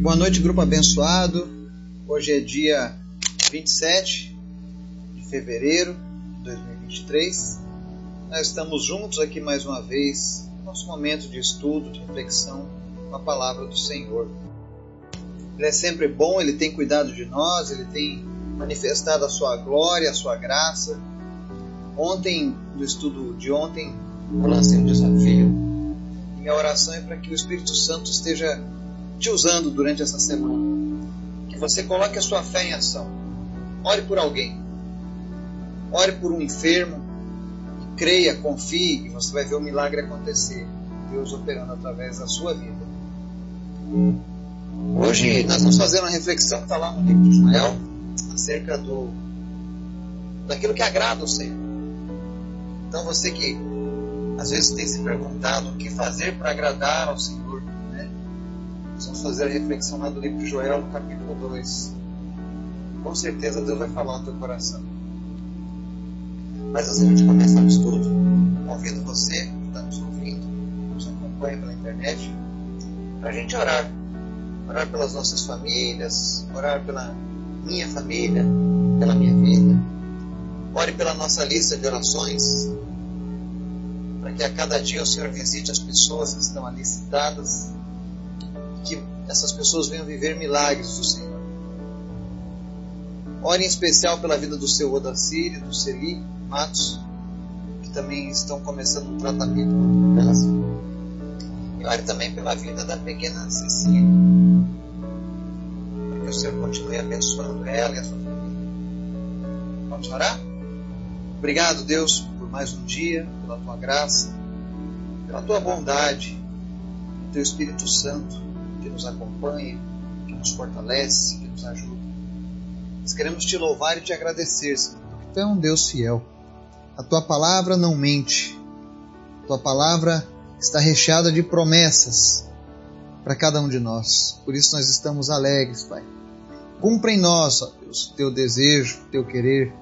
Boa noite, grupo abençoado. Hoje é dia 27 de fevereiro de 2023. Nós estamos juntos aqui mais uma vez, nosso momento de estudo, de reflexão com a palavra do Senhor. Ele é sempre bom, ele tem cuidado de nós, ele tem manifestado a sua glória, a sua graça. Ontem, no estudo de ontem, eu lancei um desafio. Minha oração é para que o Espírito Santo esteja te usando durante essa semana. Que você coloque a sua fé em ação. Ore por alguém. Ore por um enfermo. Creia, confie e você vai ver o milagre acontecer. Deus operando através da sua vida. Hoje nós vamos fazer uma reflexão que está lá no livro de Ismael acerca do daquilo que agrada o Senhor. Então você que às vezes tem se perguntado o que fazer para agradar ao Senhor vamos fazer a reflexão lá do livro de Joel, no capítulo 2. Com certeza Deus vai falar no teu coração. Mas antes de começar o estudo, convido você que está nos ouvindo, nos acompanha pela internet, para a gente orar. Orar pelas nossas famílias, orar pela minha família, pela minha vida. Ore pela nossa lista de orações, para que a cada dia o Senhor visite as pessoas que estão ali citadas essas pessoas venham viver milagres do Senhor. Ore em especial pela vida do seu Odacir e do Celi Matos, que também estão começando um tratamento contra o câncer. E ore também pela vida da pequena Cecília, para que o Senhor continue abençoando ela e a sua família. Vamos orar? Obrigado, Deus, por mais um dia, pela tua graça, pela tua bondade, pelo teu Espírito Santo que nos acompanha, que nos fortalece, que nos ajuda. Nós queremos te louvar e te agradecer, Senhor, porque tu é um Deus fiel. A tua palavra não mente. A tua palavra está recheada de promessas para cada um de nós. Por isso nós estamos alegres, Pai. Cumpra em nós, ó Deus, teu desejo, teu querer.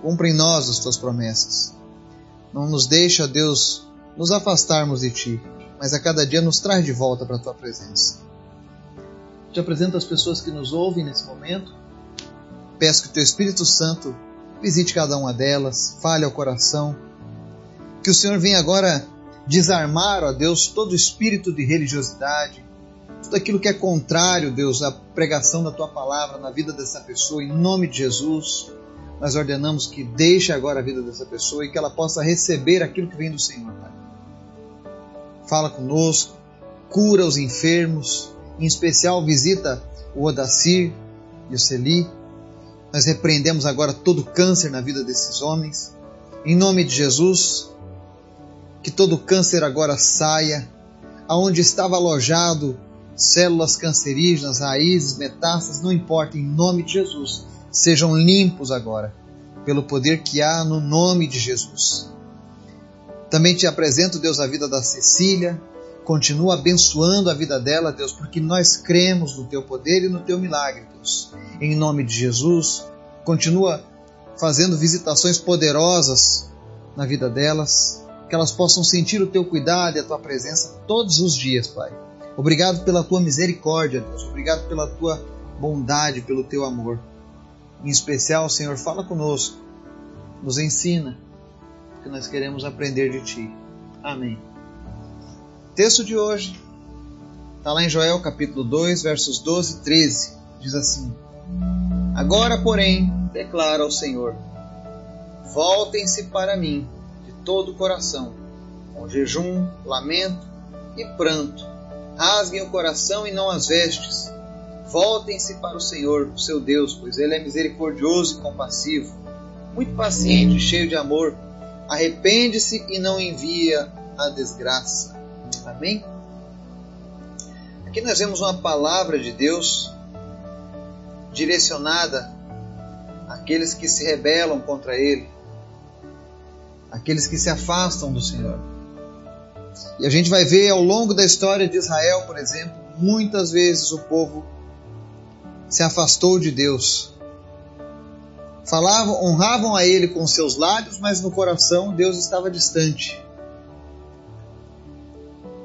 Cumpra em nós as tuas promessas. Não nos deixa, Deus, nos afastarmos de ti mas a cada dia nos traz de volta para a tua presença. Te apresento as pessoas que nos ouvem nesse momento. Peço que o teu Espírito Santo visite cada uma delas, fale ao coração. Que o Senhor venha agora desarmar, ó Deus, todo espírito de religiosidade, tudo aquilo que é contrário, Deus, à pregação da tua palavra na vida dessa pessoa, em nome de Jesus. Nós ordenamos que deixe agora a vida dessa pessoa e que ela possa receber aquilo que vem do Senhor, Pai fala conosco, cura os enfermos, em especial visita o Odacir e o Celi. Nós repreendemos agora todo câncer na vida desses homens. Em nome de Jesus, que todo câncer agora saia, aonde estava alojado células cancerígenas, raízes, metástases, não importa, em nome de Jesus, sejam limpos agora, pelo poder que há no nome de Jesus. Também te apresento, Deus, a vida da Cecília. Continua abençoando a vida dela, Deus, porque nós cremos no teu poder e no teu milagre, Deus. Em nome de Jesus, continua fazendo visitações poderosas na vida delas, que elas possam sentir o teu cuidado e a tua presença todos os dias, Pai. Obrigado pela tua misericórdia, Deus. Obrigado pela tua bondade, pelo teu amor. Em especial, Senhor, fala conosco, nos ensina que nós queremos aprender de Ti. Amém. Texto de hoje está lá em Joel capítulo 2, versos 12 e 13. Diz assim: Agora, porém, declara o Senhor: Voltem-se para mim de todo o coração, com jejum, lamento e pranto. Rasguem o coração e não as vestes. Voltem-se para o Senhor, seu Deus, pois Ele é misericordioso e compassivo, muito paciente e cheio de amor arrepende-se e não envia a desgraça. Amém? Aqui nós vemos uma palavra de Deus direcionada àqueles que se rebelam contra Ele, àqueles que se afastam do Senhor. E a gente vai ver ao longo da história de Israel, por exemplo, muitas vezes o povo se afastou de Deus Falavam, honravam a ele com seus lábios, mas no coração Deus estava distante.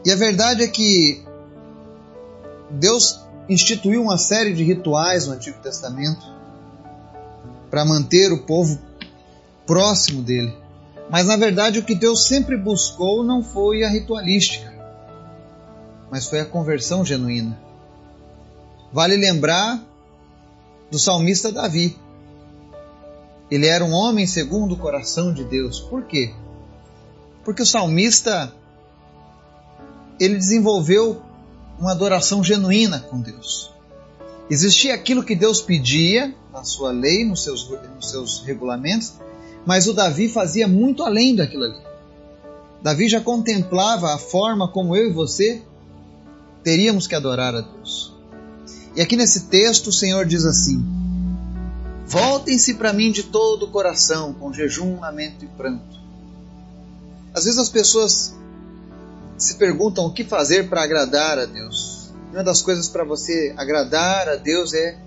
E a verdade é que Deus instituiu uma série de rituais no Antigo Testamento para manter o povo próximo dele. Mas na verdade o que Deus sempre buscou não foi a ritualística, mas foi a conversão genuína. Vale lembrar do salmista Davi. Ele era um homem segundo o coração de Deus. Por quê? Porque o salmista ele desenvolveu uma adoração genuína com Deus. Existia aquilo que Deus pedia na sua lei, nos seus, nos seus regulamentos, mas o Davi fazia muito além daquilo ali. Davi já contemplava a forma como eu e você teríamos que adorar a Deus. E aqui nesse texto o Senhor diz assim: Voltem-se para mim de todo o coração, com jejum, lamento e pranto. Às vezes as pessoas se perguntam o que fazer para agradar a Deus. Uma das coisas para você agradar a Deus é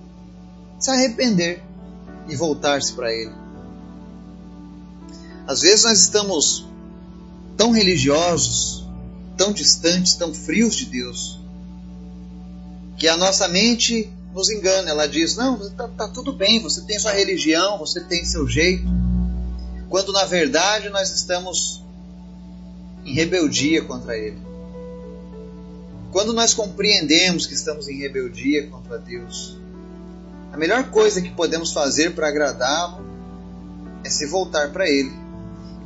se arrepender e voltar-se para Ele. Às vezes nós estamos tão religiosos, tão distantes, tão frios de Deus, que a nossa mente nos engana. Ela diz: Não, está tá tudo bem, você tem sua religião, você tem seu jeito. Quando na verdade nós estamos em rebeldia contra Ele. Quando nós compreendemos que estamos em rebeldia contra Deus, a melhor coisa que podemos fazer para agradá-lo é se voltar para Ele.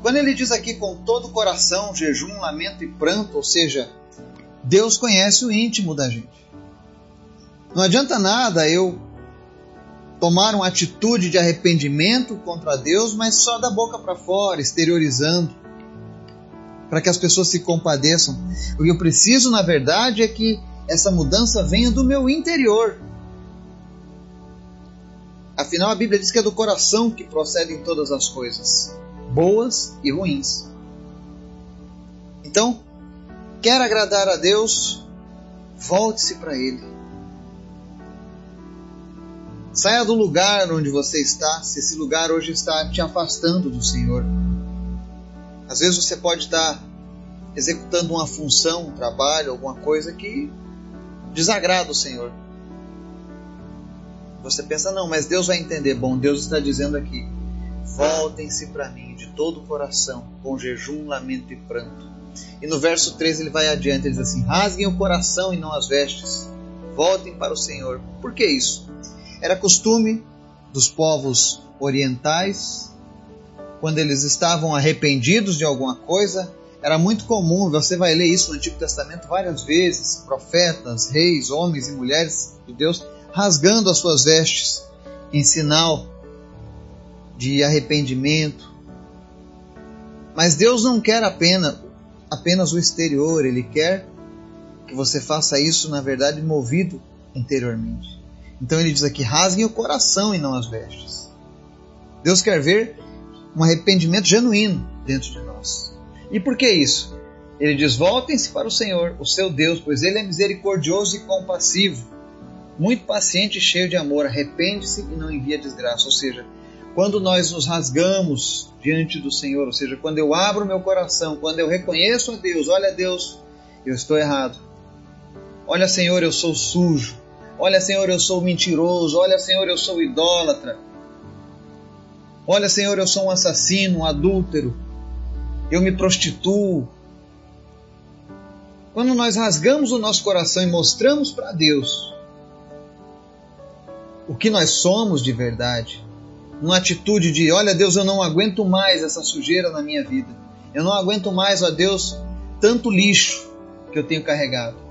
Quando ele diz aqui com todo o coração, jejum, lamento e pranto, ou seja, Deus conhece o íntimo da gente. Não adianta nada eu tomar uma atitude de arrependimento contra Deus, mas só da boca para fora, exteriorizando para que as pessoas se compadeçam. O que eu preciso, na verdade, é que essa mudança venha do meu interior. Afinal, a Bíblia diz que é do coração que procedem todas as coisas, boas e ruins. Então, quer agradar a Deus, volte-se para Ele. Saia do lugar onde você está, se esse lugar hoje está te afastando do Senhor. Às vezes você pode estar executando uma função, um trabalho, alguma coisa que desagrada o Senhor. Você pensa, não, mas Deus vai entender. Bom, Deus está dizendo aqui: voltem-se para mim de todo o coração, com jejum, lamento e pranto. E no verso 13 ele vai adiante, ele diz assim: rasguem o coração e não as vestes, voltem para o Senhor. Por que isso? Era costume dos povos orientais quando eles estavam arrependidos de alguma coisa, era muito comum, você vai ler isso no Antigo Testamento várias vezes, profetas, reis, homens e mulheres de Deus rasgando as suas vestes em sinal de arrependimento. Mas Deus não quer apenas, apenas o exterior, Ele quer que você faça isso, na verdade, movido interiormente. Então ele diz aqui: rasguem o coração e não as vestes. Deus quer ver um arrependimento genuíno dentro de nós. E por que isso? Ele diz: Voltem-se para o Senhor, o seu Deus, pois ele é misericordioso e compassivo, muito paciente e cheio de amor. Arrepende-se e não envia desgraça. Ou seja, quando nós nos rasgamos diante do Senhor, ou seja, quando eu abro meu coração, quando eu reconheço a Deus, olha Deus, eu estou errado. Olha Senhor, eu sou sujo. Olha Senhor, eu sou mentiroso. Olha Senhor, eu sou idólatra. Olha, Senhor, eu sou um assassino, um adúltero, eu me prostituo. Quando nós rasgamos o nosso coração e mostramos para Deus o que nós somos de verdade, uma atitude de: olha, Deus, eu não aguento mais essa sujeira na minha vida, eu não aguento mais, ó Deus, tanto lixo que eu tenho carregado.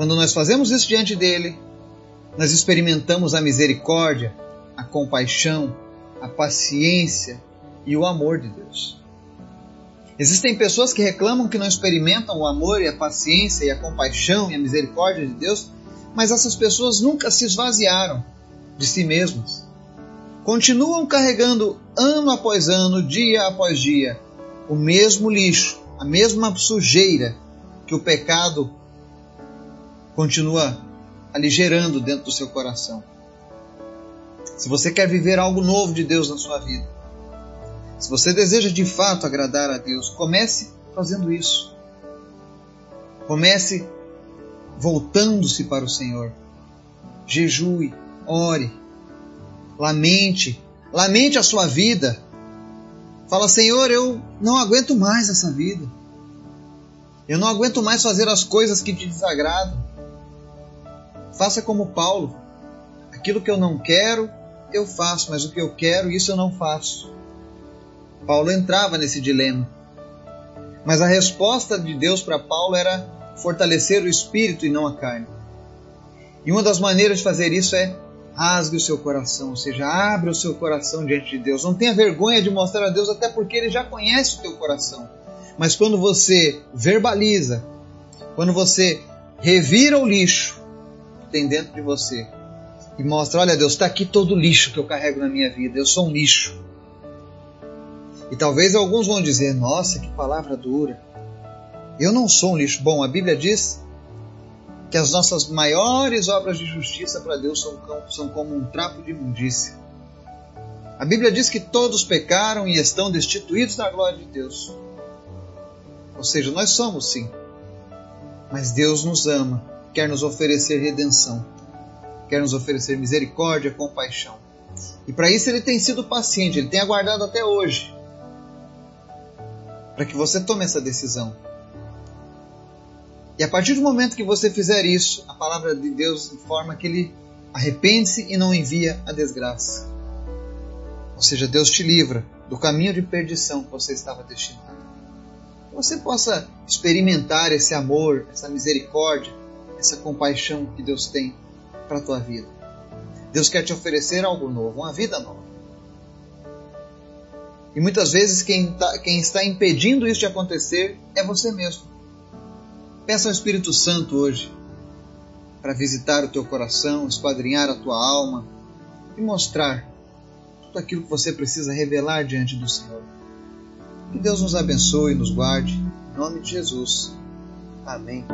Quando nós fazemos isso diante dele, nós experimentamos a misericórdia, a compaixão, a paciência e o amor de Deus. Existem pessoas que reclamam que não experimentam o amor e a paciência e a compaixão e a misericórdia de Deus, mas essas pessoas nunca se esvaziaram de si mesmas. Continuam carregando ano após ano, dia após dia, o mesmo lixo, a mesma sujeira que o pecado continua aligerando dentro do seu coração. Se você quer viver algo novo de Deus na sua vida, se você deseja de fato agradar a Deus, comece fazendo isso. Comece voltando-se para o Senhor. Jejue, ore, lamente, lamente a sua vida. Fala, Senhor, eu não aguento mais essa vida. Eu não aguento mais fazer as coisas que te desagradam. Faça como Paulo. Aquilo que eu não quero, eu faço, mas o que eu quero, isso eu não faço. Paulo entrava nesse dilema. Mas a resposta de Deus para Paulo era fortalecer o espírito e não a carne. E uma das maneiras de fazer isso é rasgue o seu coração, ou seja, abra o seu coração diante de Deus. Não tenha vergonha de mostrar a Deus, até porque Ele já conhece o teu coração. Mas quando você verbaliza, quando você revira o lixo tem dentro de você e mostra: olha, Deus, está aqui todo o lixo que eu carrego na minha vida, eu sou um lixo. E talvez alguns vão dizer: nossa, que palavra dura. Eu não sou um lixo. Bom, a Bíblia diz que as nossas maiores obras de justiça para Deus são, são como um trapo de imundícia. A Bíblia diz que todos pecaram e estão destituídos da glória de Deus. Ou seja, nós somos sim. Mas Deus nos ama, quer nos oferecer redenção, quer nos oferecer misericórdia, compaixão. E para isso ele tem sido paciente, ele tem aguardado até hoje para que você tome essa decisão. E a partir do momento que você fizer isso, a palavra de Deus informa que ele arrepende-se e não envia a desgraça. Ou seja, Deus te livra do caminho de perdição que você estava destinado. Que você possa experimentar esse amor, essa misericórdia, essa compaixão que Deus tem para a tua vida. Deus quer te oferecer algo novo, uma vida nova. E muitas vezes quem, tá, quem está impedindo isso de acontecer é você mesmo. Peça ao Espírito Santo hoje para visitar o teu coração, esquadrinhar a tua alma e mostrar tudo aquilo que você precisa revelar diante do Senhor. Que Deus nos abençoe e nos guarde. Em nome de Jesus. Amém.